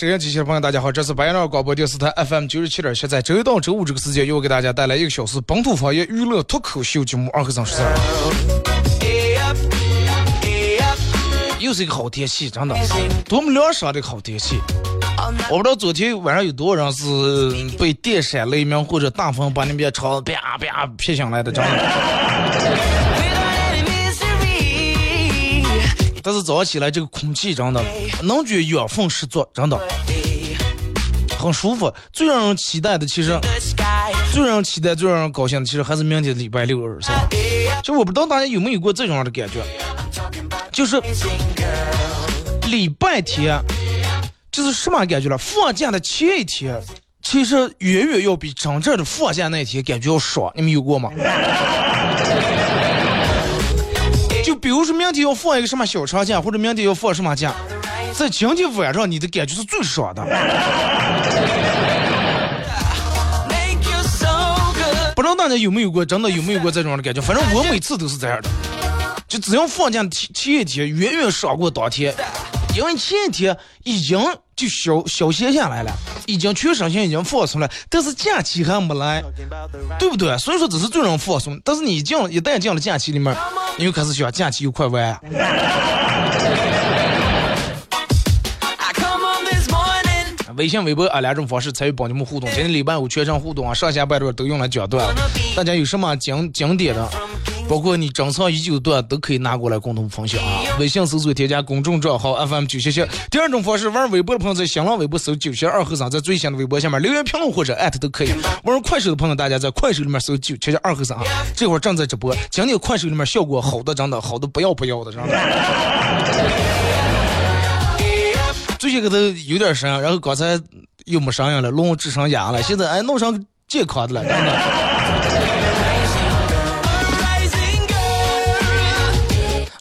收音机前的朋友，大家好，这是白杨广播电视台 FM 九十七点七，在周一到周五这个时间，又给大家带来一个小时本土方言娱乐脱口秀节目《二和尚说事儿》。又是一个好天气，真的，多么凉爽的好天气！我不知道昨天晚上有多少人是被电闪雷鸣或者大风把那边窗啪啪劈醒来的，真的。但是早上起来这个空气真的能觉养分十足，真的很舒服。最让人期待的，其实最让人期待、最让人高兴的，其实还是明天礼拜六日，是吧？就我不知道大家有没有过这种样的感觉，就是礼拜天，就是什么感觉了？放假的前一天，其实远远要比真正的放假那天感觉要爽。你们有过吗？就比如说明天要放一个什么小长假，或者明天要放什么假，在今天晚上你的感觉是最爽的。不知道大家有没有过，真的有没有过这种的感觉？反正我每次都是这样的，就只要放假前前一天远远爽过当天，因为前一天已经就消消歇下来了。已经全身心已经放松了，但是假期还没来，对不对？所以说只是最让人放松。但是你进，一旦进了假期里面，你又开始想假期又快完。微信、微博啊两种方式参与帮你们互动。今天礼拜五全程互动啊，上下半段都用来讲段。大家有什么经经典的？包括你珍藏已久的段都可以拿过来共同分享啊！微信搜索添加公众账号 FM 九七七。第二种方式，玩微博的朋友在新浪微博搜九七二和尚，在最新的微博下面留言评论或者艾特都可以。玩快手的朋友，大家在快手里面搜九七七二和尚，这会儿正在直播。今天快手里面效果好的真的好的不要不要的，真的。最近可都有点声，然后刚才又没声音了，弄智商哑了，现在哎弄上健康的了，真的。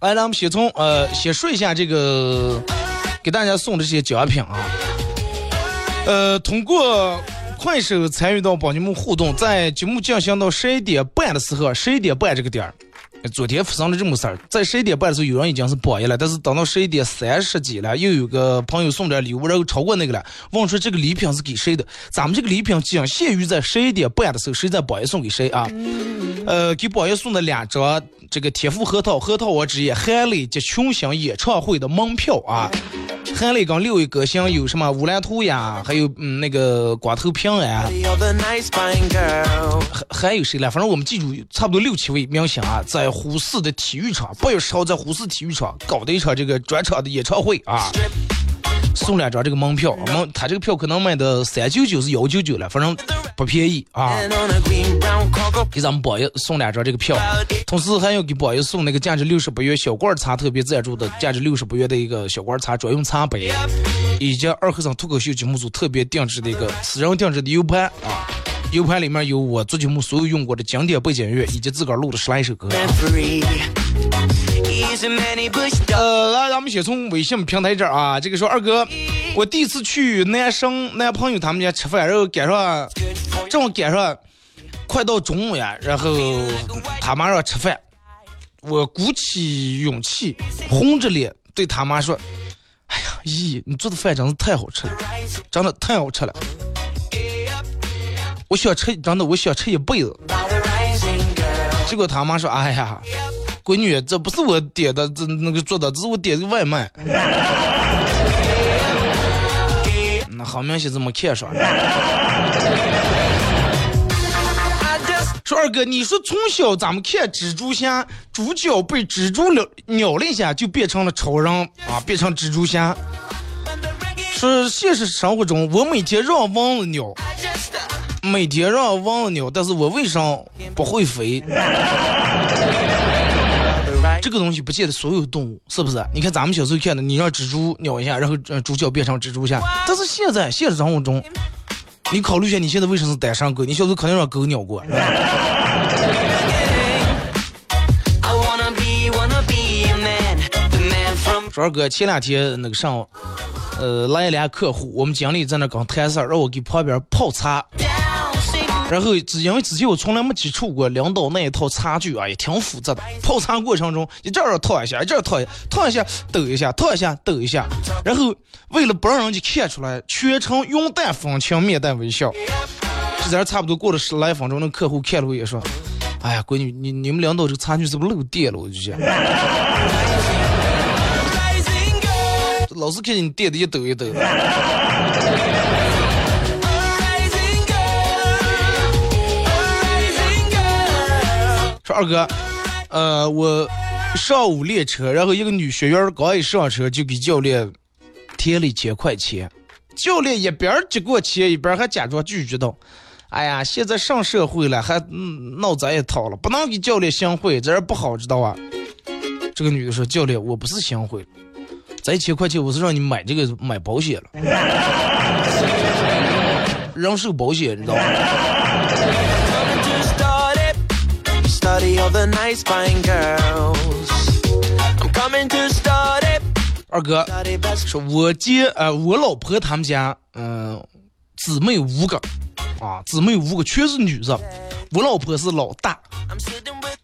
来，咱们先从呃，先说一下这个给大家送的这些奖品啊。呃，通过快手参与到帮你们互动，在节目进行到十一点半的时候，十一点半这个点儿，昨天发生了这么事儿，在十一点半的时候，有人已经是榜一了，但是等到十一点三十几了，又有个朋友送点礼物，然后超过那个了，问说这个礼品是给谁的？咱们这个礼品仅限于在十一点半的时候，谁在榜一送给谁啊？呃，给宝爷送的两张这个天府核桃核桃王之夜韩磊及群星演唱会的门票啊。韩磊跟六位歌星有什么乌兰图呀，还有嗯那个光头平安，还还有谁来？反正我们记住差不多六七位明星啊，在呼市的体育场，八月十号在呼市体育场搞的一场这个专场的演唱会啊。送两张这个门票，门他这个票可能卖的三九九是幺九九了，反正不便宜啊。给咱们宝爷送两张这个票，同时还要给宝爷送那个价值六十八元小罐茶特别赞助的价值六十八元的一个小罐茶专用茶杯，以及二和尚脱口秀节目组特别定制的一个私人定制的 U 盘啊，U 盘里面有我做节目所有用过的经典背景乐以及自个儿录的十来首歌。呃，来，咱们先从微信平台这儿啊，这个说二哥，我第一次去男生男朋友他们家吃饭，然后赶上正好赶上快到中午呀，然后他妈让吃饭，我鼓起勇气，红着脸对他妈说：“哎呀，姨，你做的饭真的太好吃了，真的太好吃了，我想吃，真的我想吃一辈子。”结果他妈说：“哎呀，闺女，这不是我点的，这那个做的，这是我点的外卖。”那好明显这么看上。说二哥，你说从小咱们看蜘蛛侠，主角被蜘蛛咬咬了一下就变成了超人啊，变成蜘蛛侠。说现实生活中，我每天让蚊子咬，每天让蚊子咬，但是我为啥不会飞？这个东西不见得所有动物是不是？你看咱们小时候看的，你让蜘蛛咬一下，然后呃主角变成蜘蛛侠。但是现在现实生活中，你考虑一下，你现在为什么是单身狗？你小时候肯定让狗咬过。说二哥，前两天那个上，呃，来一辆客户，我们经理在那刚谈事儿，让我给旁边泡茶。然后只因为之前我从来没接触过领导那一套茶具啊，也挺复杂的。泡茶过程中，一这儿套一下，一这儿套一下，套一下抖一下，套一下抖一下。然后为了不让人家看出来，全程云淡风轻，面带微笑。就在差不多过了十来分钟，那客户看了我也说：“哎呀，闺女，你你们领导这个茶具是不是漏电了？”我就讲，老是看见你电的一抖一抖。说二哥，呃，我上午练车，然后一个女学员刚一上车就给教练贴了一千块钱，教练一边接过钱，一边还假装拒绝道：“哎呀，现在上社会了，还闹咱一套了，不能给教练行贿，这样不好，知道吧？”这个女的说：“教练，我不是行贿，这一千块钱我是让你买这个买保险了，人寿保险，你知道吗？”二哥说：“我姐呃，我老婆他们家嗯，姊妹五个。啊，姊妹五个全是女的，我老婆是老大。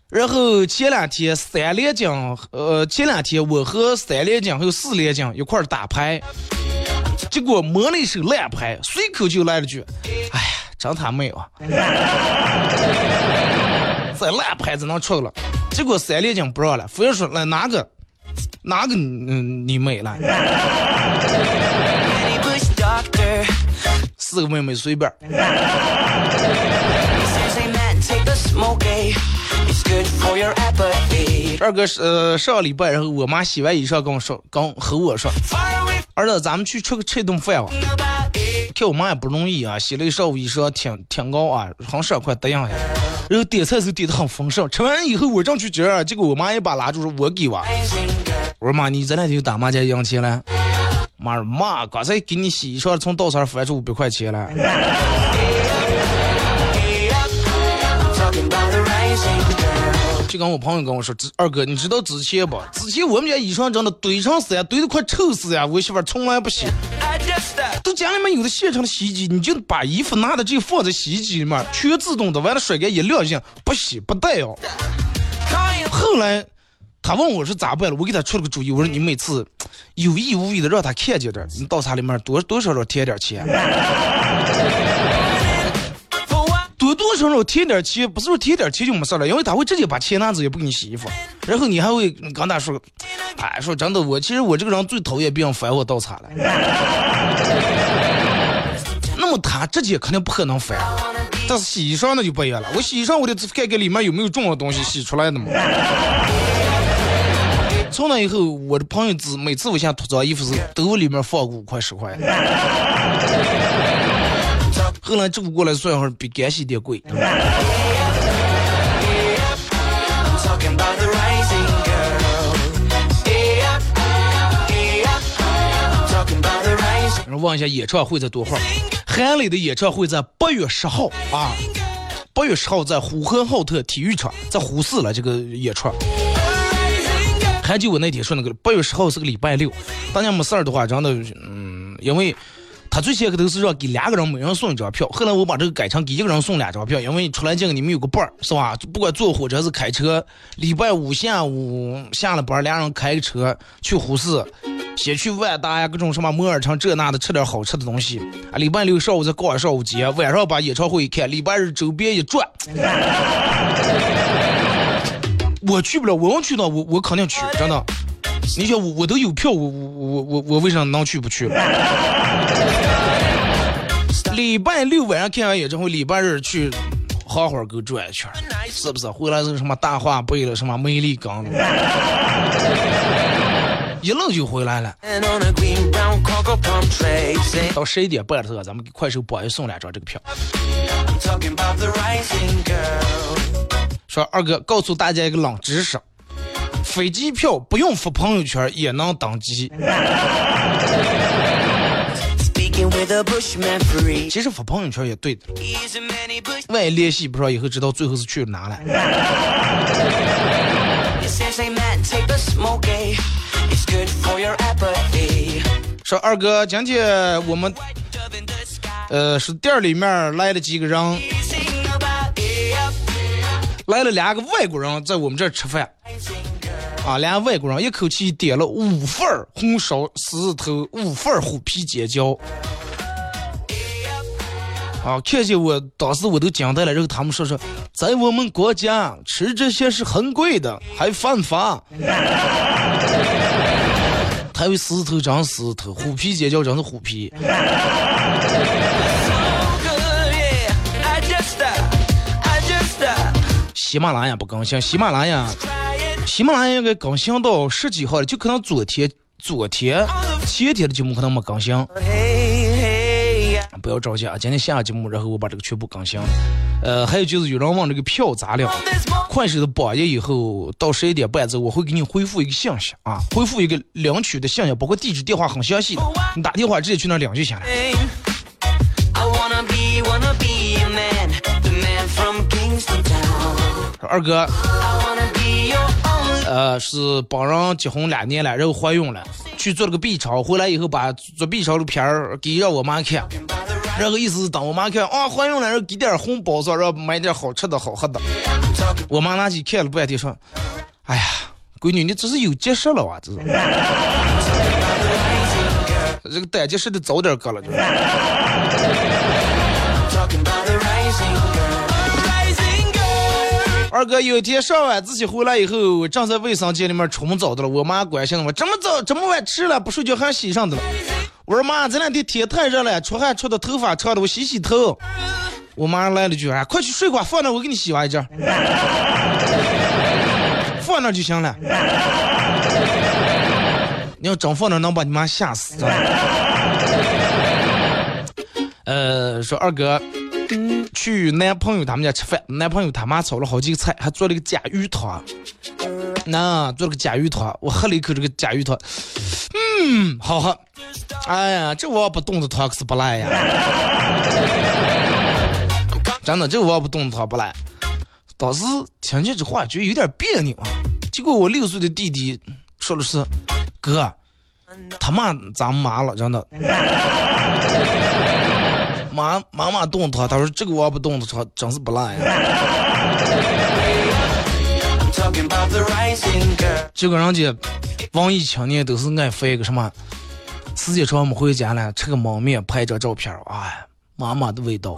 然后前两天三连奖，呃，前两天我和三连奖还有四连奖一块打牌，结果摸了一手烂牌，随口就来了句：‘哎呀，真他妹啊！’”在烂牌子能出了，结果三连金不让了，非要说来哪个，哪个嗯你美了，四个妹妹随便。二哥是呃上个礼拜，然后我妈洗完衣裳跟我说，刚和我说，儿子咱们去吃个吃顿饭吧。看我妈也不容易啊，洗了一上午衣裳，挺挺高啊，好十块得样下。然后点菜时候点的很丰盛，吃完以后我正去接，结果我妈一把拉住说：“我给哇。”我说妈，你这两天打麻将赢钱了？妈说妈，刚才给你洗衣裳从道上翻出五百块钱了。就跟我朋友跟我说，二哥，你知道之前不？之前我们家衣裳真的堆成山，堆的快臭死呀！我媳妇从来不洗。都家里面有的现成的洗衣机，你就把衣服拿的这放在洗衣机里面，全自动的，完了甩干一晾一，不洗不带哦。后来他问我是咋办了，我给他出了个主意，我说你每次有意无意的让他看见点，你到他里面多多少少添点钱。有多少少添点钱，不是说添点钱就没事了，因为他会直接把钱拿走，也不给你洗衣服，然后你还会跟他说，哎，说真的，我其实我这个人最讨厌别人烦我倒茶了。那么他直接肯定不可能烦，但是洗衣裳那就不一样了，我洗衣裳我得看看里面有没有重要东西洗出来的嘛。从那以后，我的朋友只每次我想脱脏衣服时，都里面放个五块十块。后来这不过来算一会儿，比干洗店贵。然后问一下演唱会在多会儿？韩磊的演唱会在八月十号啊，八月十号在呼和浩特体育场，在呼市了这个演出。还记我那天说那个八月十号是个礼拜六，大家没事儿的话，真的，嗯。因为他最先开头是让给两个人每人送一张票，后来我把这个改成给一个人送两张票，因为出来见你们有个伴儿，是吧？不管坐火车还是开车，礼拜五下午下了班，俩人开个车去呼市，先去万达呀，各种什么摩尔城这那的吃点好吃的东西啊。礼拜六上午在高安上午节，晚上把演唱会一看，礼拜日周边一转。我去不了，我要去呢，我我肯定去，真的。你想我我都有票，我我我我我为啥能去不去？礼拜六晚上看完演唱会，礼拜日去好好给转一圈，是不是？回来是什么大话背了，什么魅力刚，一愣就回来了。到十一点半的时候，咱们给快手榜一送两张这个票。说二哥，告诉大家一个冷知识：飞机票不用发朋友圈也能登机。其实发朋友圈也对的，万一联系不上，以后知道最后是去哪了。说二哥，今天我们呃是店里面来了几个人。来了两个外国人在我们这儿吃饭，啊，两个外国人一口气点了五份红烧狮子头，五份虎皮尖椒，啊，看见我当时我都惊呆了。然后他们说说，在我们国家吃这些是很贵的，还犯法。他以为狮子头长狮头，虎皮尖椒真是虎皮。喜马拉雅不更新，喜马拉雅，喜马拉雅应该更新到十几号了，就可能昨天、昨天、前天的节目可能没更新。不要着急啊，今天下个节目，然后我把这个全部更新。呃，还有就是有人问这个票咋了？快手的榜一以后到十一点半之后，我会给你回复一个信息啊，回复一个领取的信息，包括地址、电话很详细的，你打电话直接去那领就行了。二哥，呃，是帮人结婚两年了，然后怀孕了，去做了个 B 超，回来以后把做 B 超的片儿给让我妈看，然后意思是等我妈看啊怀孕了，然后给点红包子，然后买点好吃的好喝的。我妈拿起看了半天说：“哎呀，闺女，你这是有急事了哇，这是，这个胆结石得早点割了就。”二哥有一天上晚自习回来以后，正在卫生间里面冲澡的了。我妈关心我：这么早，这么晚吃了，不睡觉还洗上的了？我说妈，这两天天太热了，出汗出的头发长的，我洗洗头。我妈来了句：啊，快去睡吧，放那我给你洗完一件。放那就行了。你要真放那，能把你妈吓死。呃，说二哥。去男朋友他们家吃饭，男朋友他妈炒了好几个菜，还做了个甲鱼汤。那做了个甲鱼汤，我喝了一口这个甲鱼汤，嗯，好喝。哎呀，这我不动的汤可是不赖呀。真的，这我不动的汤不赖。当时听见这话，觉得有点别扭啊。结果我六岁的弟弟说的是：“哥，他妈咱妈了，真的。”妈妈妈动他，他说这个我不动的他，真是不赖呀。这个人家文艺青年都是爱发一个什么，时间长没回家了，吃个焖面，拍张照片哎，妈妈的味道。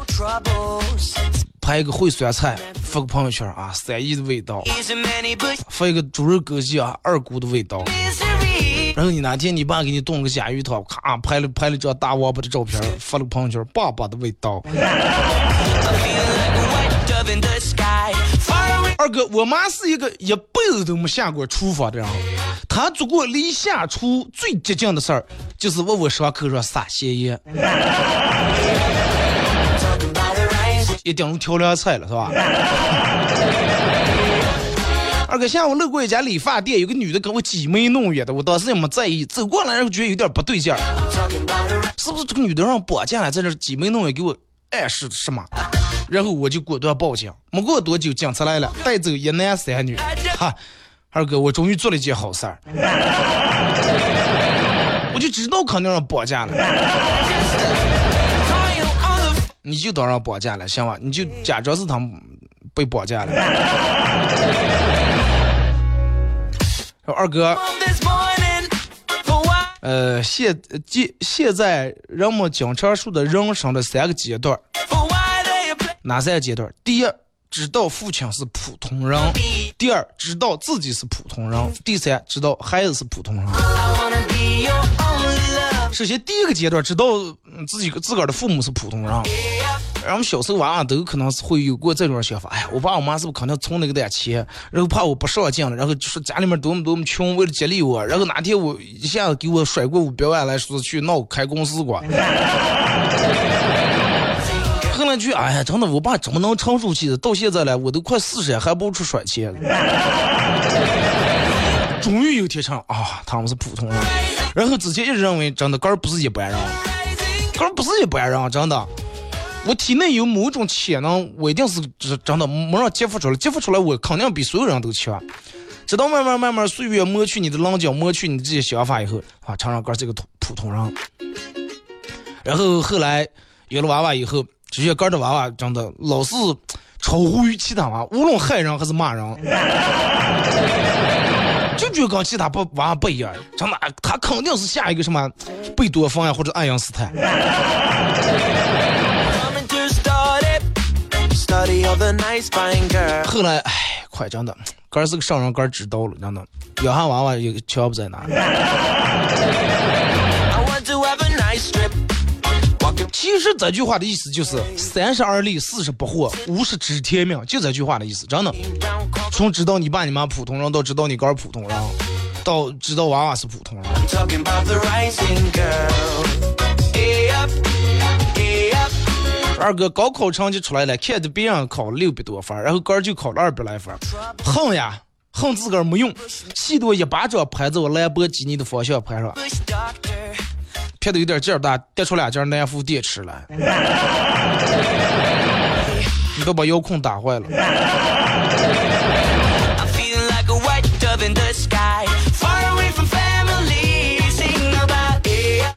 拍一个烩酸菜，发个朋友圈啊，三姨的味道。发一个猪肉枸杞啊，二姑的味道。然后你哪天你爸给你炖个咸鱼汤，咔拍了拍了张大王八的照片，发了朋友圈，爸爸的味道。二哥，我妈是一个一辈子都没下过厨房的人，她做过离下厨最接近的事儿，就是往我伤口上撒咸盐，一定是调凉菜了，是吧？二哥，下午路过一家理发店，有个女的跟我挤眉弄眼的，我当时也没在意，走过来然后觉得有点不对劲儿，是不是这个女的让绑架了，在这挤眉弄眼给我暗示什么？然后我就果断报警，没过多久警察来了，带走一男三女。哈，二哥，我终于做了一件好事儿，我就知道肯定让绑架了。你就当让绑架了，行吧？你就假装是他们被绑架了。二哥，呃，现现现在人们经常说的人生的三个阶段，哪三个阶段？第一，知道父亲是普通人；第二，知道自己是普通人；第三，知道孩子是普通人。首先，第一个阶段，知道自己自个儿的父母是普通人。然后小时候娃娃都可能是会有过这种想法，哎呀，我爸我妈是不是可能存了个点钱，然后怕我不上进了，然后就说家里面多么多么穷，为了激励我，然后哪天我一下子给我甩过五百万来说去闹开公司过。后来句，哎呀，真的，我爸怎么能成熟起的？到现在了，我都快四十了，还不出甩钱。终于有天成啊，他们是普通人。然后之前一直认为，真的，哥儿不是一般人，哥儿不是一般人，真的。我体内有某种潜能，我一定是真的没让激发出来，激发出来我肯定比所有人都强。直到慢慢慢慢岁月磨去你的棱角，磨去你的这些想法以后，啊，承认哥是个普普通人。然后后来有了娃娃以后，这些哥的娃娃真的老是超乎于其他娃，无论害人还是骂人。就觉得跟其他不娃娃不一样，真的，他肯定是下一个什么贝多芬呀，或者爱因斯坦。后来，哎，快真的，哥是个上人，哥知道了，真的，养下娃娃也全不在哪。其实这句话的意思就是三十而立，四十不惑，五十知天命，就这句话的意思，真的。从知道你爸你妈普通人，到知道你哥普通人，到知道娃娃是普通人。二哥高考成绩出来了，看着别人考了六百多分，然后哥就考了二百来分，恨呀，恨自个儿没用，气得我一巴掌拍在我兰博基尼的方向盘上。撇的有点劲儿大，跌出两件南孚电池来，你都把遥控打坏了。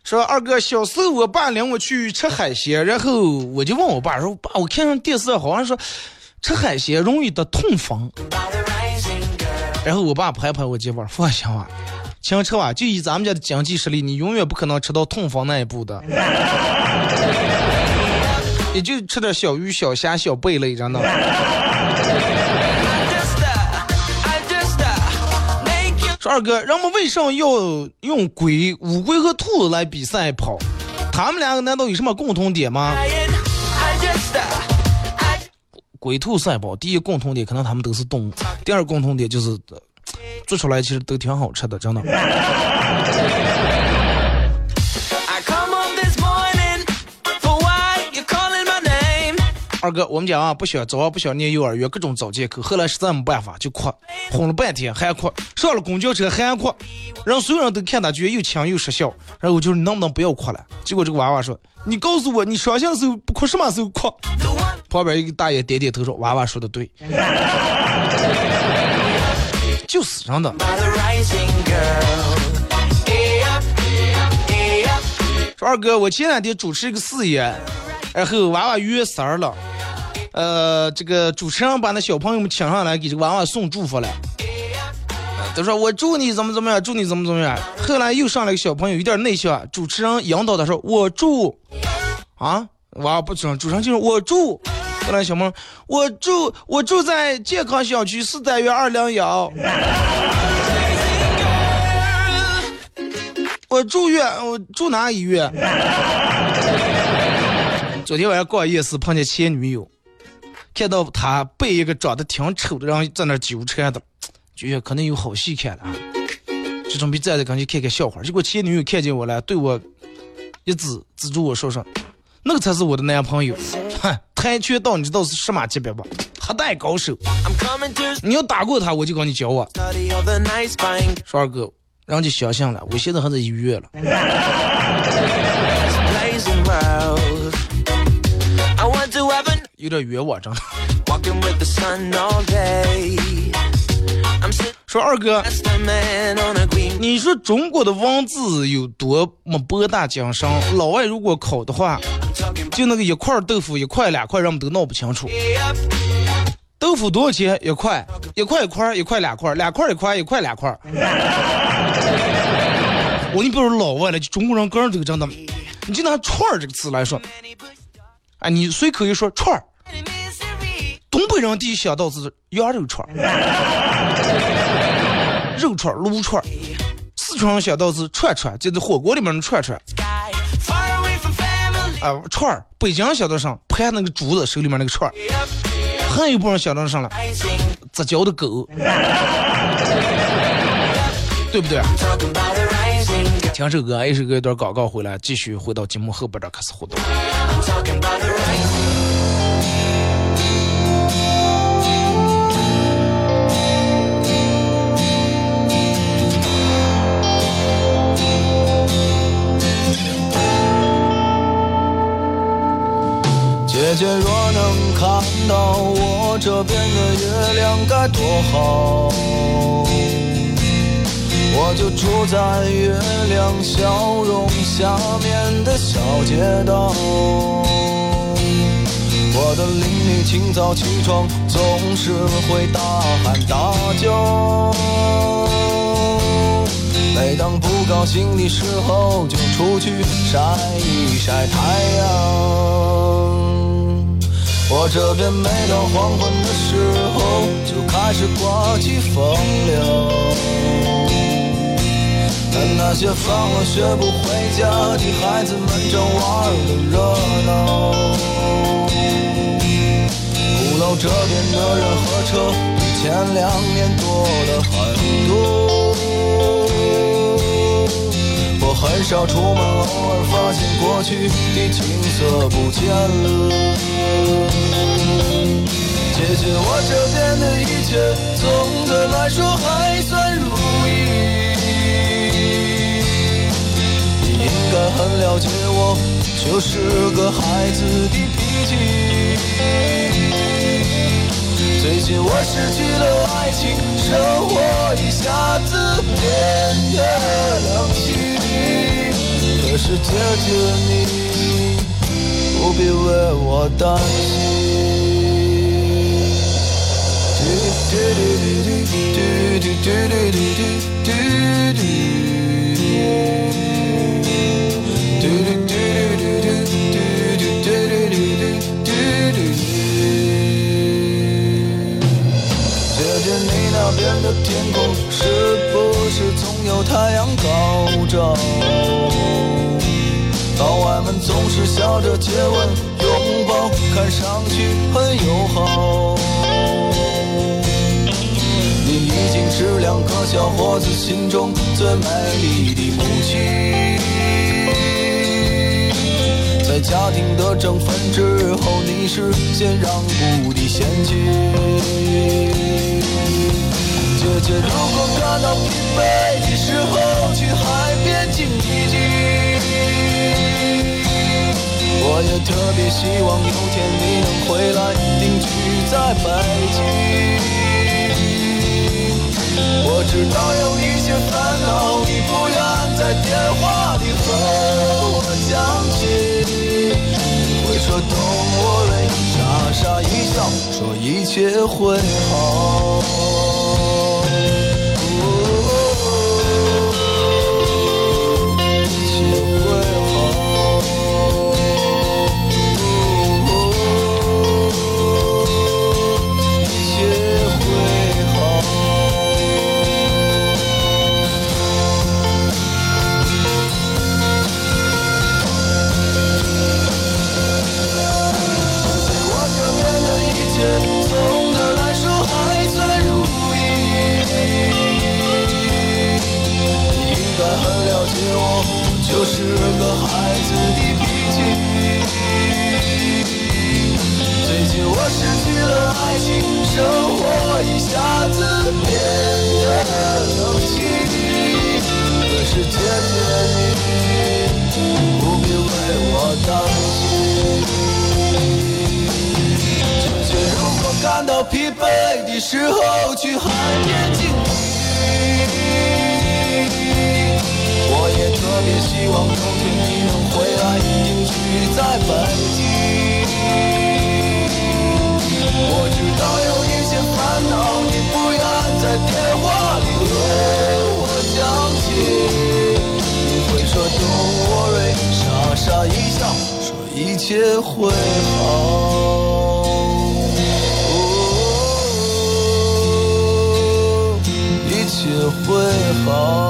说二哥，小时候我爸领我去吃海鲜，然后我就问我爸说：“爸，我看上电视好像说吃海鲜容易得痛风。”然后我爸拍拍我肩膀，放心吧。清澈啊，就以咱们家的经济实力，你永远不可能吃到痛风那一步的。也就吃点小鱼、小虾、小贝类，真的。说二哥，人们为什么要用龟、乌龟和兔子来比赛跑？他们两个难道有什么共同点吗？龟兔赛跑，第一共同点可能他们都是动物，第二共同点就是。做出来其实都挺好吃的，真的。二哥，我们家啊不想早啊不想念幼儿园，各种找借口。后来实在没办法就哭，哄了半天还哭，上了公交车还哭，让所有人都看他觉得又强又失笑。然后我就能不能不要哭了？结果这个娃娃说：“你告诉我，你伤心的时候不哭，什么时候哭？”旁边一个大爷点点头说：“娃娃说的对。”就是真的。说二哥，我前两天主持一个事业，然后娃娃约三儿了，呃，这个主持人把那小朋友们请上来，给这个娃娃送祝福了。都说我祝你怎么怎么样，祝你怎么怎么样。后来又上来个小朋友，有点内向，主持人引导他说：“我祝啊，娃娃不知道，主持人就说我祝。”后来小梦，我住我住在健康小区四单元二零幺。我住院，我住哪医院？昨天晚上逛夜市碰见前女友，看到他被一个长得挺丑的人在那纠缠的，觉得可能有好戏看了，就准备站着赶紧看看笑话。结果前女友看见我了，对我一指指住我说说，那个才是我的男朋友。哼，跆拳道你知道是什么级别不？黑带高手。你要打过他，我就跟你交往。说二哥，人家相信了，我现在还在医院了。有点冤枉，真的。说二哥，你说中国的文字有多么博大精深？老外如果考的话，就那个一块豆腐一块两块，人们都闹不清楚。豆腐多少钱一块？一块一块，一块两块，两块一块，一块两块。我你比如老外了，就中国人个人都真的，你就拿串儿这个词来说，哎，你随口一说串儿，东北人第一想到是羊肉串，肉串儿、撸串；四川人想到是串串，就是火锅里面的串串。啊，串儿，北京想到上拍那个竹子，手里面那个串儿。还有部分人想到上了，杂交的狗，对不对？听首歌，一首歌一段广告回来，继续回到节目后半段开始互动。姐姐若能看到我这边的月亮该多好，我就住在月亮笑容下面的小街道。我的邻居清早起床总是会大喊大叫，每当不高兴的时候就出去晒一晒太阳。我这边每到黄昏的时候，就开始刮起风流。但那些放了学不回家的孩子们正玩的热闹。鼓楼这边的人和车比前两年多了很多。我很少出门，偶尔发现过去的景色不见了。姐姐，我这边的一切总的来说还算如意。你应该很了解我，就是个孩子的脾气。最近我失去了爱情，生活一下子变得冷清。可是姐姐你不必为我担心。边的天空是不是总有太阳高照？老外们总是笑着接吻、拥抱，看上去很友好。你已经是两个小伙子心中最美丽的母亲。在家庭的争分之后，你是先让步的先妻。姐姐，如果感到疲惫的时候，去海边静一静。我也特别希望有天你能回来，定居在北京。我知道有一些烦恼，你不愿在电话里和我讲起。会说 Don't worry，傻傻一笑，说一切会好。姐姐，你不必为我担心。姐姐，如果感到疲惫的时候，去海边静一静。我也特别希望有天你能回来定居在北京。我知道有一些烦恼，你不愿在电话里说，我讲听。说 Don't worry，傻傻一笑，说一切会好。一切会好。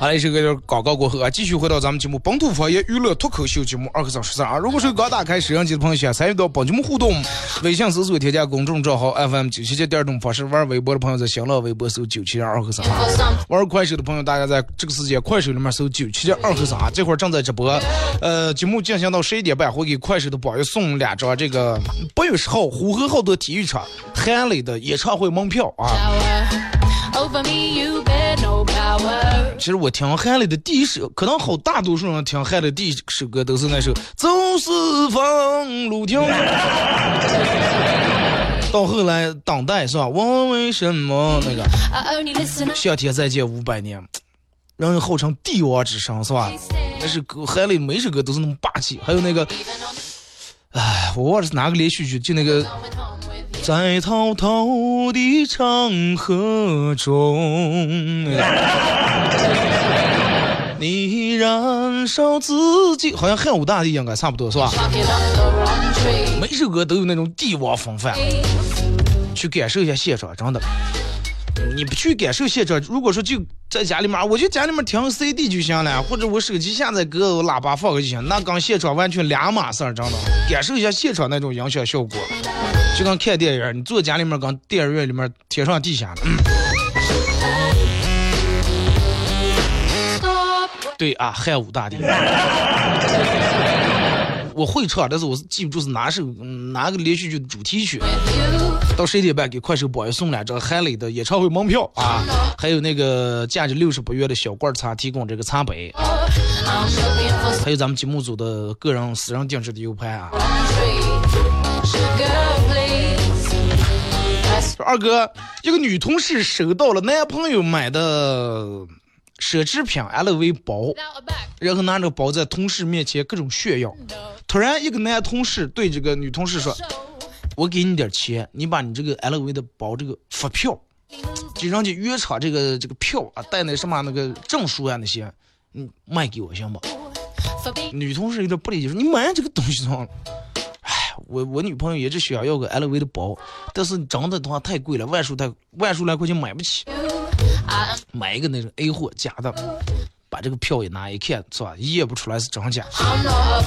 好了，一首歌就是广告过后啊，继续回到咱们节目本土方言娱乐脱口秀节目二和尚十三啊。如果是刚打开摄像机的朋友，想参与到本节目互动，微信搜索添加公众账号 FM 九七七第二种方式，玩微博的朋友在新浪微博搜九七二和尚啊。玩快手的朋友，大家在这个时间快手里面搜九七七二和尚啊，这会儿正在直播。呃，节目进行到十一点半，会给快手的榜友送两张这个八月十号呼和浩特体育场韩磊的演唱会门票啊。其实我听韩磊的第一首，可能好大多数人听韩磊第一首歌都是那首《走四方路听》。到后来当代是吧？我为什么那个夏天再借五百年，让人号称帝王之声是吧？那是歌韩磊每首歌都是那么霸气，还有那个，哎，我忘了是哪个连续剧，就那个。在滔滔的长河中，你燃烧自己，好像汉武大帝应该差不多是吧？每首歌都有那种帝王风范，去感受一下现场，真的。你不去感受现场，如果说就在家里面，我就家里面听 CD 就行了，或者我手机下载歌，我喇叭放个就行，那跟现场完全两码事儿，真的。感受一下现场那种音响效果，就跟看电影，你坐家里面跟电影院里面天上地下的。嗯 Stop 对啊，汉武大帝。我会唱，但是我是记不住是哪首哪个连续剧的主题曲。到十一点半给快手榜一送两张韩磊的演唱会门票啊，还有那个价值六十八元的小罐茶提供这个茶杯，还有咱们节目组的个人私人定制的 U 盘啊。说二哥，一个女同事收到了男朋友买的奢侈品 LV 包.然后拿着包在同事面前各种炫耀。突然，一个男同事对这个女同事说：“我给你点钱，你把你这个 LV 的包这个发票，就人家原厂这个这个票啊，带那什么那个证书啊那些，你，卖给我行吧？”女同事有点不理解，说：“你买这个东西装？哎，我我女朋友也只想要个 LV 的包，但是真的的话太贵了，万数太万数来块钱买不起，买一个那种 A 货假的，把这个票一拿一看，是吧？验不出来是真假，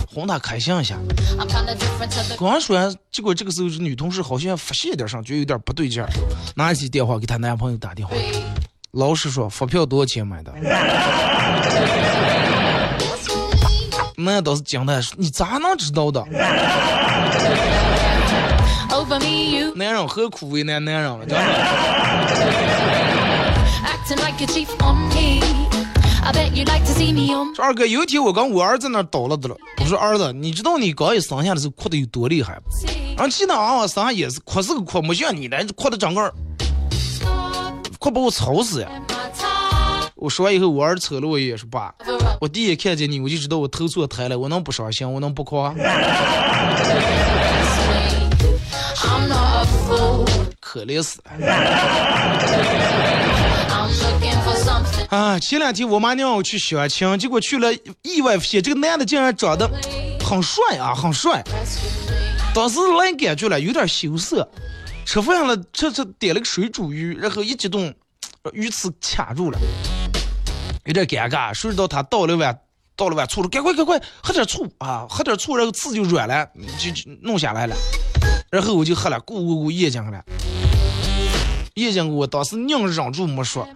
哄她开心一下。I'm kinda different to the 刚说完，结果这个时候这女同事好像发现点上，觉得有点不对劲，拿起电话给她男朋友打电话。老实说，发票多少钱买的？那倒是惊的，你咋能知道的男人何苦为难男人了？说二哥，有一天我跟我儿子那儿叨了的了，我说儿子，你知道你刚一生下的时候哭的有多厉害不？然后其他娃娃生下也是哭是个哭，没像你那哭的整个儿，快把我吵死呀！我说完以后，我儿子瞅了我一眼，说爸，我第一眼看见你，我就知道我投错胎了，我能不伤心，我能不哭啊.可怜死了.啊，前两天我妈娘让我去相亲，结果去了，意外发现这个男的竟然长得很帅啊，很帅。当时来感觉了，有点羞涩。吃饭了，吃吃点了个水煮鱼，然后一激动，呃鱼刺卡住了，有点尴尬。谁知道他倒了碗倒了碗醋了，赶快赶快喝点醋啊，喝点醋，然后刺就软了，就弄下来了。然后我就喝了，咕咕咕咽进去了。咽进去，我当时硬忍住没说。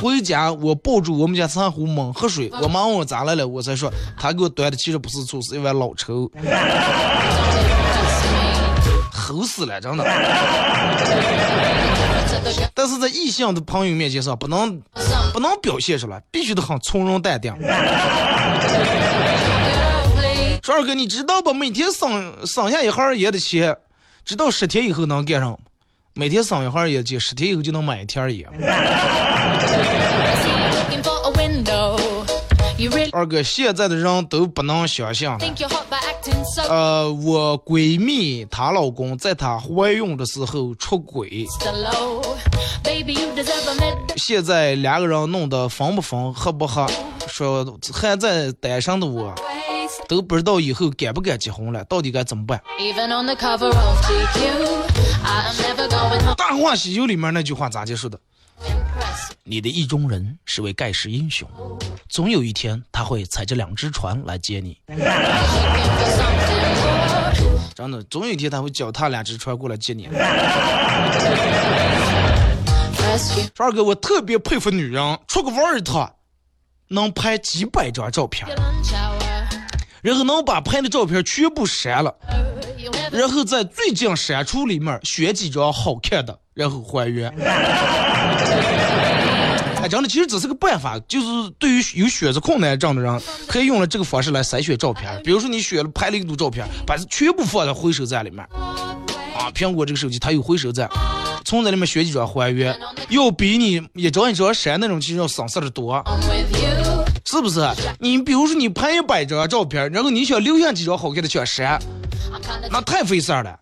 回家我抱住我们家三虎猛喝水，我妈问我咋了了，我才说他给我端的其实不是醋，是一碗老抽。齁死了，真的。但是在异性的朋友面前上，不能不能表现出来，必须得很从容淡定。说二哥，你知道不？每天省省下一盒儿也得钱，直到十天以后能干上？每天省一盒儿也钱，十天以后就能买一天烟二哥，现在的人都不能想象。呃，我闺蜜她老公在她怀孕的时候出轨。现在两个人弄得分不分，合不合，说还在单身的我都不知道以后敢不敢结婚了，到底该怎么办？大话西游里面那句话咋解释的？你的意中人是位盖世英雄，总有一天他会踩着两只船来接你。真的，总有一天他会脚踏两只船过来接你。川二哥，我特别佩服女人，出个玩儿一趟，能拍几百张照片，然后能把拍的照片全部删了，然后在最近删除里面选几张好看的，然后还原。哎，真的，其实这是个办法，就是对于有选择困难症的人，可以用了这个方式来筛选照片。比如说你选了拍了一组照片，把它全部放在回收站里面。啊，苹果这个手机它有回收站，从这里面选几张还原，要比你一张一张删那种其实要省事的多。是不是？你比如说你拍一百张照片，然后你想留下几张好看的全删，那太费事儿了。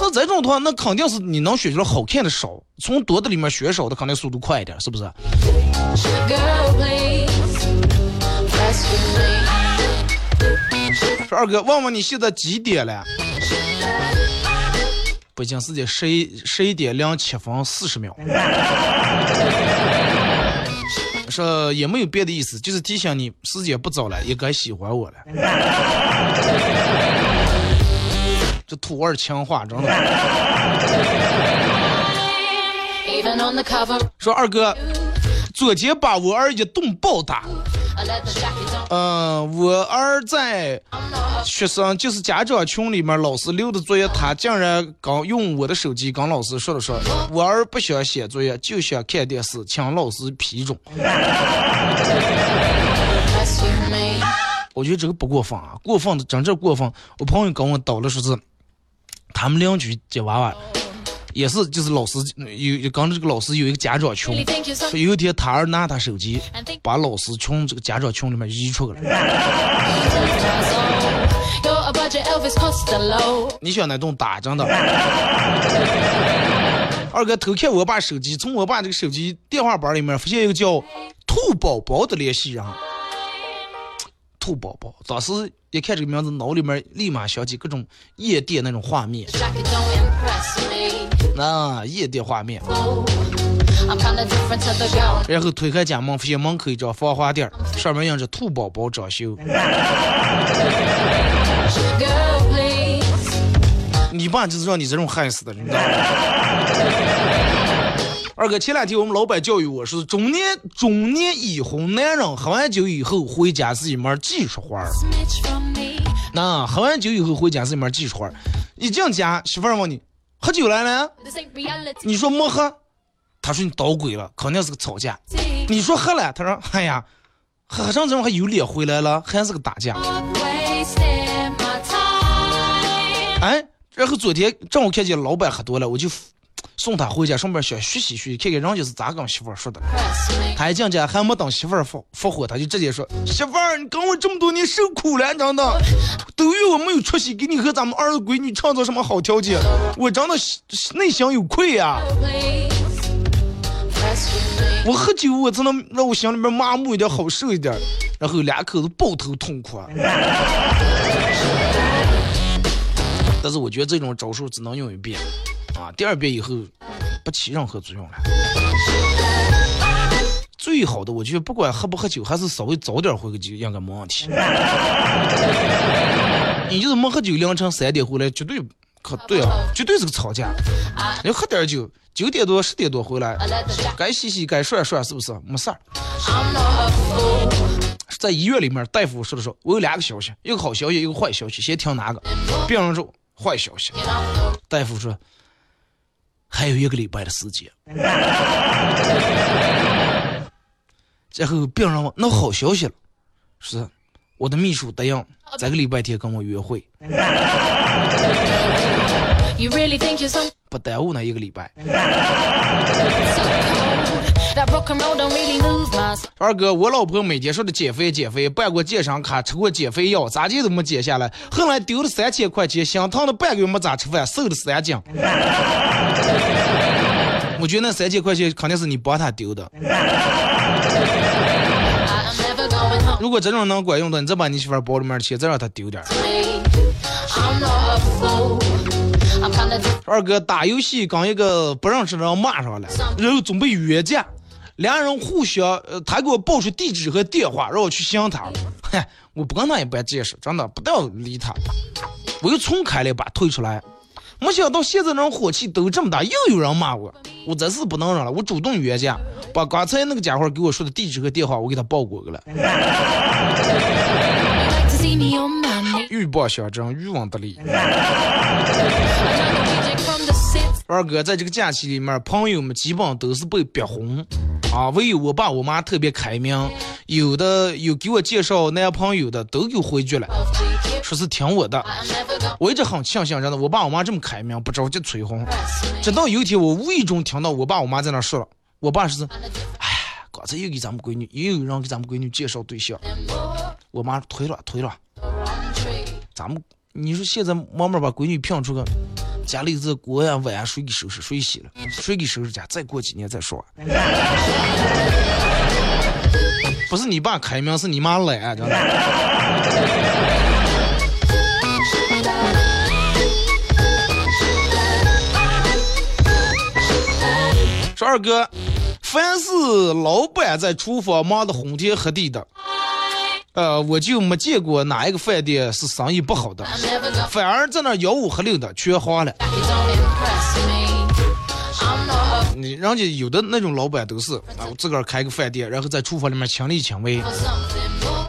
那这种的话，那肯定是你能选出来好看的少，从多的里面选少的，肯定速度快一点，是不是？说二哥，问问你现在几点了？北京时间十一十一点零七分四十秒。说也没有别的意思，就是提醒你时间不早了，也该喜欢我了。这土味情话，真的。说二哥，昨天把我儿一顿暴打。嗯、我儿在学生就是家长群里面老师留的作业，他竟然刚用我的手机跟老师说了说，我儿不想写作业，就想看电视，请老师批准。我觉得这个不过分啊，过分的真正过分。我朋友跟我叨了说是，他们邻居这娃娃也是，就是老师有有跟这个老师有一个家长群说有一天他儿拿他手机把老师从这个家长群里面移出来了。你想那顿打真的？二哥偷看我爸手机，从我爸这个手机电话本里面发现一个叫兔宝宝的联系人。兔宝宝，当时一看这个名字，脑里面立马想起各种夜店那种画面，那夜店画面。然后推开家门，发现门口一张防滑垫，上面印着兔宝宝装修。你爸就是让你这种害死的，你知道吗？二哥，前两天我们老板教育我说，中年中年已婚男人喝完酒以后回家是一门技术活儿。那喝完酒以后回家是一门技术活儿。一进家，媳妇儿问你喝酒来了，你说没喝，他说你捣鬼了，肯定是个吵架。你说喝了，他说哎呀，喝上这种还有脸回来了，还是个打架。哎，然后昨天正好看见老板喝多了，我就送他回家，顺便想学习学习，看看人家是咋跟媳妇儿说的。他一进家还没等媳妇儿复复活，他就直接说：“媳妇儿，你跟我这么多年受苦了，真的，都怨我没有出息，给你和咱们儿子闺女创造什么好条件，我真的内心有愧呀。我喝酒，我才能让我心里面麻木一点，好受一点。然后两口子抱头痛哭。但是我觉得这种招数只能用一遍，啊，第二遍以后不起任何作用了。最好的，我觉得不管喝不喝酒，还是稍微早点回个酒，应该没问题。你就是没喝酒，凌晨三点回来，绝对可对啊，绝对是个吵架。你喝点酒，九点多十点多回来，该洗洗该涮涮，是不是？没事儿。在医院里面，大夫说的说，我有两个消息，一个好消息，一个坏消息，先听哪个？病人说。坏消息，大夫说还有一个礼拜的时间。然后病人问：“那好消息了？”是，我的秘书答应这个礼拜天跟我约会，不耽误那一个礼拜。二哥，我老婆每天说的减肥减肥，办过健身卡，吃过减肥药，咋减都没减下来。后来丢了三千块钱，心疼了半个月没咋吃饭，瘦了三斤。我觉得那三千块钱肯定是你帮他丢的。如果这种能管用的，你再把你媳妇包里面的钱再让他丢点。二哥打游戏跟一个不认识的人骂上了，然后准备约架。两人互相，呃，他给我报出地址和电话，让我去相他。嗨，我不跟他一般见识，真的不要理他。我又重开了一把，退出来。没想到现在人火气都这么大，又有人骂我，我真是不能忍了，我主动约架，把刚才那个家伙给我说的地址和电话，我给他报过去了。鹬蚌相争，渔翁得利。二哥在这个假期里面，朋友们基本都是被逼婚。啊，唯有我爸我妈特别开明，有的有给我介绍男朋友的都给我回绝了，说是听我的。我一直很庆幸，真的，我爸我妈这么开明，不着急催婚。直到有一天，我无意中听到我爸我妈在那说了，我爸是，哎，刚才又给咱们闺女，又有人给咱们闺女介绍对象，我妈推了推了，咱们你说现在慢慢把闺女骗出个。家里这锅呀碗呀谁给收拾谁洗了？谁给收拾家？再过几年再说。不是你爸开明，是你妈懒，真的。说二哥，凡是老板在厨房忙得昏天黑地的。呃，我就没见过哪一个饭店是生意不好的，反而在那吆五喝六的全黄了。你人家有的那种老板都是啊，我自个儿开个饭店，然后在厨房里面亲力亲为，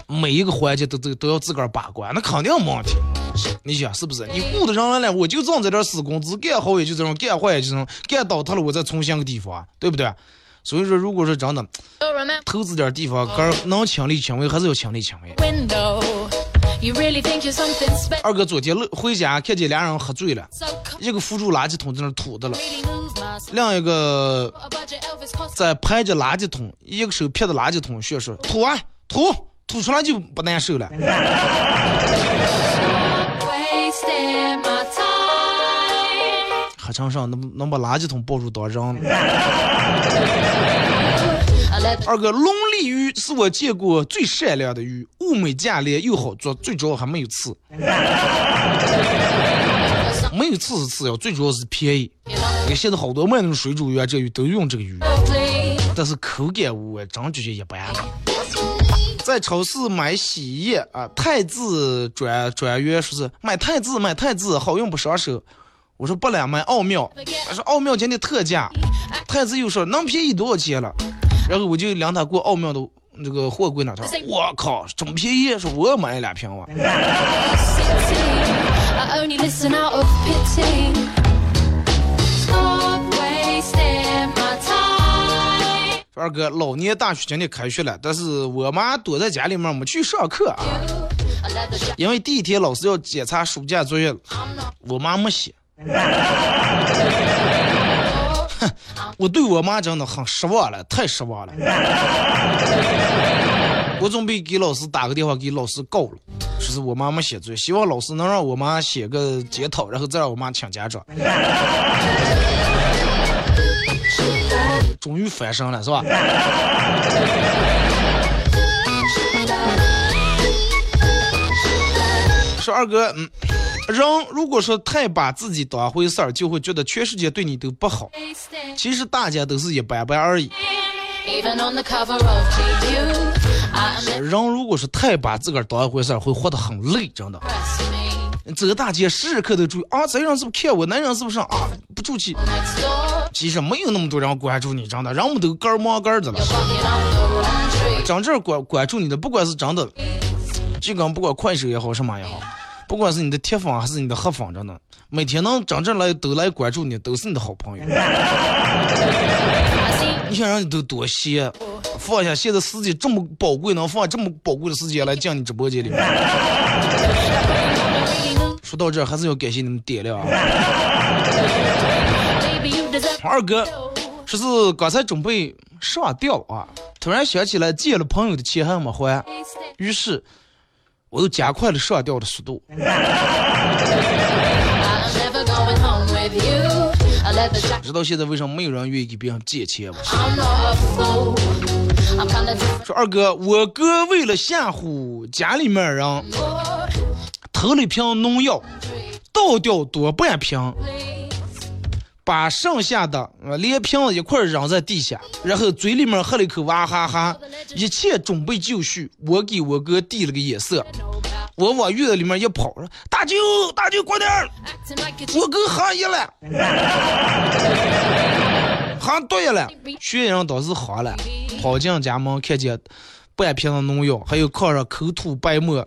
每一个环节都都都要自个儿把关，那肯定没问题。你想是不是？你雇的人来了，我就挣这点死工资，干好也就这种，干坏也就这种，干倒塌了我再重新个地方，对不对？所以说，如果是真的投资点地方，个人能亲力亲为，还是要亲力亲为。二哥昨天回家看见俩人喝醉了，一个扶住垃圾桶在那吐的了，另一个在拍着垃圾桶，一个手撇着垃圾桶，说说吐啊吐，吐出来就不难受了。喝成上能能把垃圾桶抱住当人。二哥，龙利鱼是我见过最善良的鱼，物美价廉又好做，最主要还没有刺。没有刺是次要，最主要是便宜。你现在好多卖那种水煮鱼啊，这鱼都用这个鱼，但是口感我真觉得一般。在超市买洗衣液啊，汰渍专专员说是买汰渍买汰渍好用不伤手。我说不了，买奥妙，他说奥妙今天特价，太子又说能便宜多少钱了？然后我就领他过奥妙的这个货柜那头，我靠，这么便宜，说我要买两瓶哇。I only listen out of pity. Stop wasting my time. 二哥，老年大学今天开学了，但是我妈躲在家里面没去上课啊因为第一天老师要检查暑假作业，我妈没写。我对我妈真的很失望了，太失望了。我准备给老师打个电话，给老师告了，说是我妈没写作业，希望老师能让我妈写个检讨，然后再让我妈请家长。终于翻身了，是吧？说二哥，嗯，人如果说太把自己当回事儿，就会觉得全世界对你都不好。其实大家都是一般般而已。人如果是太把自个儿当一回事儿，会活得很累，真的。走大街时时刻都注意啊，这人是不是看我，那人是不是啊不出去？其实没有那么多人关注你，真的，人们都干儿忙干儿的了.真正关关注你的，不管是真的，就跟不管快手也好，什么也好，不管是你的铁粉还是你的黑粉，真的，每天能真正来都来关注你，都是你的好朋友。你想让你都多谢，放下现在时间这么宝贵，能放这么宝贵的时间来进你直播间里。说到这，还是要感谢你们点亮啊。二哥，说是刚才准备上吊啊，突然想起来借了朋友的钱还没还，于是我又加快了上吊的速度。知道现在为什么没有人愿意给别人借钱吗？说二哥我哥为了吓唬家里面人偷了一瓶农药倒掉多半瓶。把剩下的呃连瓶子一块扔在地下，然后嘴里面喝了一口娃哈哈，一切准备就绪。我给我哥递了个眼色，我往院子里面一跑，说大舅大舅快点，我哥喝一了，行对了，学人倒是好了，跑进家门看见半瓶子农药，还有炕上口吐白沫，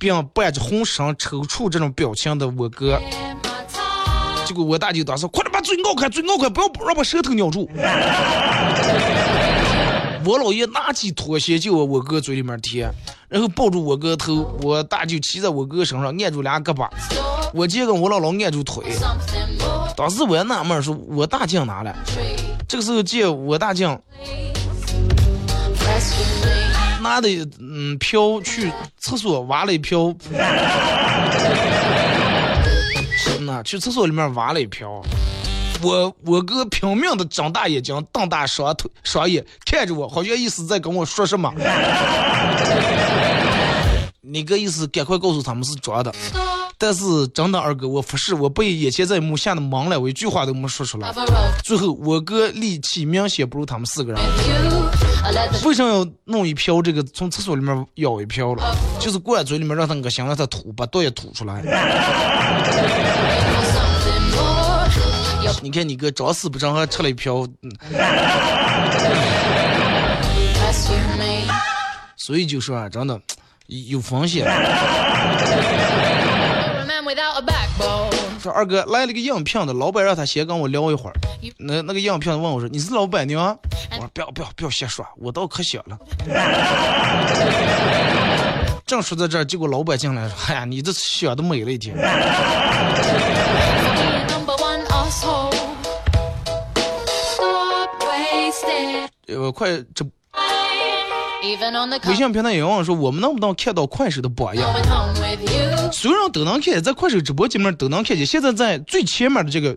并伴着浑身抽搐这种表情的我哥。结果我大舅当时快点把嘴咬开，嘴咬开，不要让把舌头咬住。我姥爷拿起拖鞋就往我哥嘴里面贴，然后抱住我哥头，我大舅骑在我哥身上，按住俩胳膊，我姐跟我姥姥按住腿。当时我也纳闷说，我大舅哪了？这个时候见我大舅拿的嗯瓢去厕所挖了一瓢，去厕所里面挖了一瓢。我我哥拼命的睁大眼睛，瞪大双腿双眼看着我，好像意思在跟我说什么。你个意思，赶快告诉他们是装的。但是真的二哥，我不是，我被眼前这一幕吓得懵了，我一句话都没说出来。最后我哥力气明显不如他们四个人。为什么要弄一瓢这个从厕所里面舀一瓢了？就是灌嘴里面让他恶心，让他吐，把毒液吐出来。你看你哥找死不成，还吃了一瓢，所以就说啊，真的有风险。说二哥来了个应聘的，老板让他先跟我聊一会儿。那那个应聘的问我说：“你是老板娘？”我说：“不要不要不要瞎说，我倒可想了。” 正说到这儿，结果老板进来说：“哎呀，你这想的美了一点。Being number one asshole. Stop wasting. 呃，快这微.信平台有人说，我们能不能看到快手的榜样.所有人都能看见，在快手直播间面都能看见。现在在最前面的这个，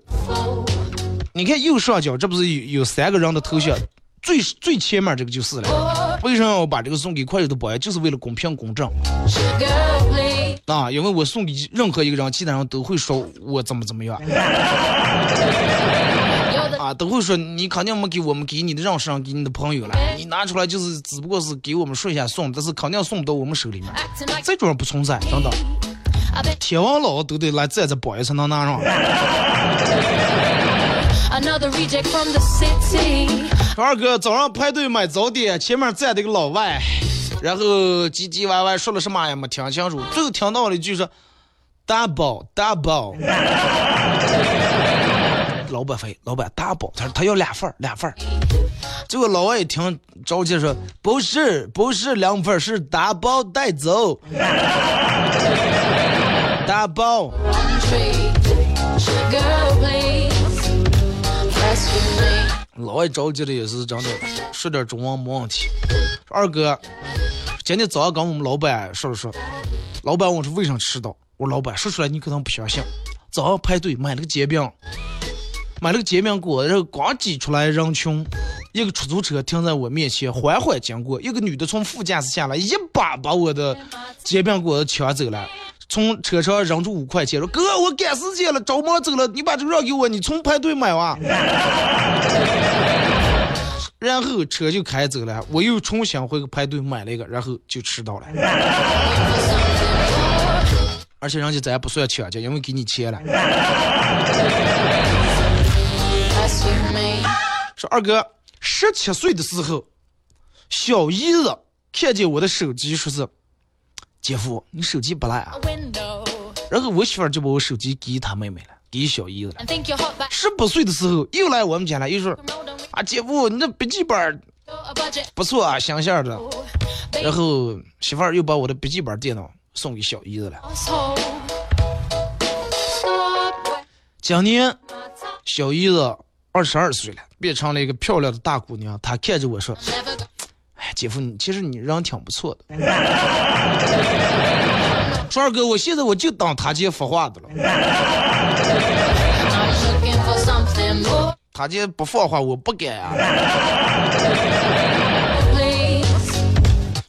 你看右上角，这不是有有三个人的头像，最最前面这个就是了。为什么要把这个送给快手的榜样？就是为了公平公正啊！因为我送给任何一个人，其他人都会说我怎么怎么样 啊，都会说你肯定没给我们给你的认识人，给你的朋友了，你拿出来就是只不过是给我们说一下送，但是肯定送不到我们手里面，这种人不存在，真的。I bet 天王老都得来站着保一才能拿上。二哥早上排队买早点，前面站着个老外，然后唧唧歪歪说了什么也没听清楚，最后听到了一句说 double double。老板飞，老板 double，他说他要俩份儿俩份儿。结果老外一听着急说不是不是两份，是打包带走 打包。老外着急的也是真的，说点中文没问题。二哥，今天早上跟我们老板说了说，老板我是为啥迟到？我说老板说出来你可能不相信。早上排队买了个煎饼，买了个煎饼果子，然后刚挤出来人群，一个出租车停在我面前，缓缓经过，一个女的从副驾驶下来，一把把我的煎饼果子抢走了。从车上扔出五块钱，说哥，我赶时间了，着忙走了，你把这个让给我，你从排队买哇。然后车就开走了，我又重新回去排队买了一个，然后就迟到了。而且人家咱也不算抢劫，因为给你钱了。说二哥，十七岁的时候，小姨子看见我的手机，说是姐夫，你手机不赖啊.然后我媳妇儿就把我手机给她妹妹了，给小姨子了。十八岁的时候又来我们家了，又说啊姐夫，你这笔记本儿不错啊，香线的。然后媳妇儿又把我的笔记本电脑送给小姨子了。今年小姨子二十二岁了，变成了一个漂亮的大姑娘。她看着我说哎，姐夫，你其实你人挺不错的。”说二哥，我现在我就当他姐说话的了。他姐不放话，我不敢啊。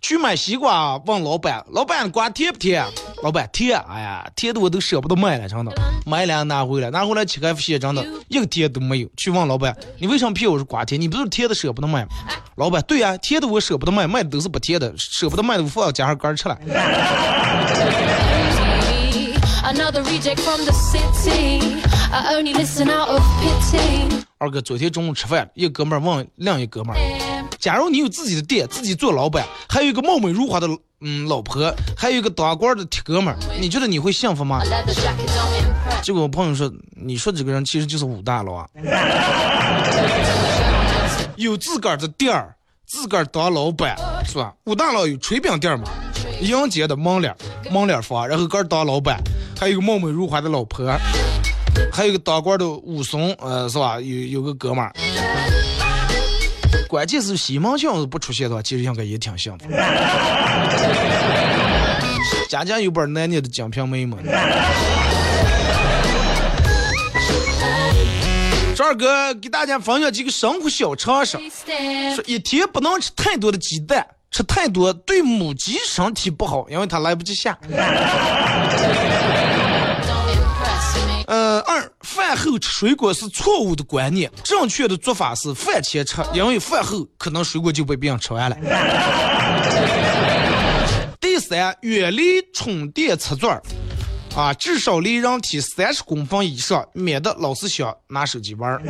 去买西瓜，问老板：“老板，瓜甜不甜？”老板甜，哎呀，甜的我都舍不得卖了，真的。买两拿回来，拿回来切开发现真的一个甜都没有。去问老板：“你为什么骗我是瓜甜？你不是甜的舍不得卖吗？”老板：“对呀、甜的我舍不得卖，卖的都是不甜的，舍不得卖的我放家上干儿吃了。二哥，昨天中午吃饭，一个哥们问另一哥们儿：“假如你有自己的店，自己做老板，还有一个貌美如花的嗯老婆，还有一个当官的铁哥们儿，你觉得你会幸福吗？”结果我朋友说：“你说这个人其实就是武大郎啊，有自个儿的店儿，自个儿当老板，是吧？武大郎有炊饼店嘛，阳街的门脸门脸房，然后个儿当老板，还有个貌美如花的老婆，还有个当官的武松，呃，是吧？有有个哥们儿。关键是西门庆不出现的话，其实应该也挺幸福。家家有本难念的《金瓶梅》嘛。这二哥给大家分享几个生活小常识。说一天不能吃太多的鸡蛋，吃太多对母鸡身体不好，因为它来不及下。二 饭后吃水果是错误的观念，正确的做法是饭前吃，因为饭后可能水果就被别人吃完了。第三，远离充电插座，啊，至少离人体三十公分以上，免得老是想拿手机玩。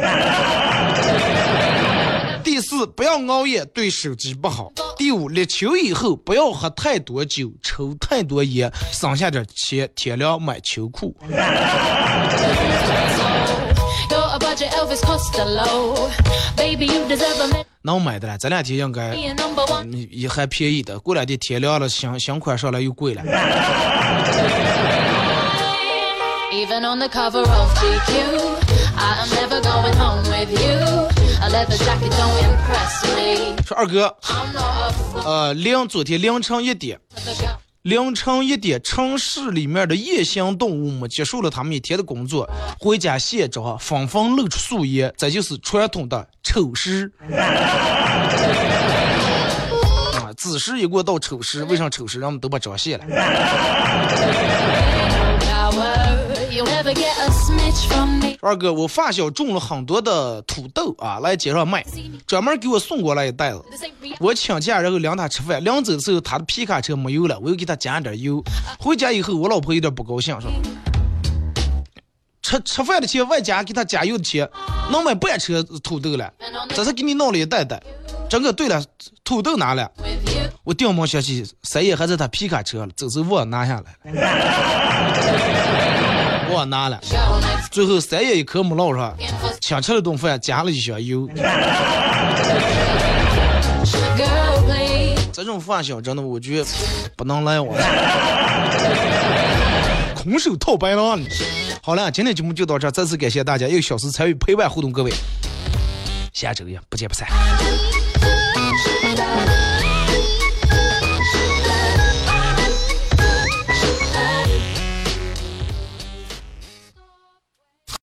第四，不要熬夜，对手机不好。第五，立秋以后不要喝太多酒，抽太多烟，省下点钱，天凉买秋裤。能买的了，这两天应该.嗯也还便宜的，过两天天亮了，新新款上来又贵了。说二哥.呃，凌昨天凌晨一点.凌晨一点，城市里面的夜行动物们结束了他们一天的工作，回家卸妆，纷纷露出素颜，这就是传统的丑时。啊，子时一过到丑时，为啥丑时人们都把妆卸了？二哥，我发小种了很多的土豆啊，来街上卖，专门给我送过来一袋子。我请假，然后领他吃饭。临走的时候，他的皮卡车没油了，我又给他加点油。回家以后，我老婆有点不高兴，说：“吃吃饭的钱外加给他加油的钱，能买半车土豆了，这是给你弄了一袋袋。整个对了，土豆拿了，我掉毛想起三爷还在他皮卡车了，走走我拿下来了，我拿了，最后三爷一颗没捞上，想吃了顿饭，加了一箱油。这种发型真的，我觉得不能赖我。空手套白狼。好了，今天节目就到这，再次感谢大家一个小时参与陪伴互动，各位，下周一不见不散。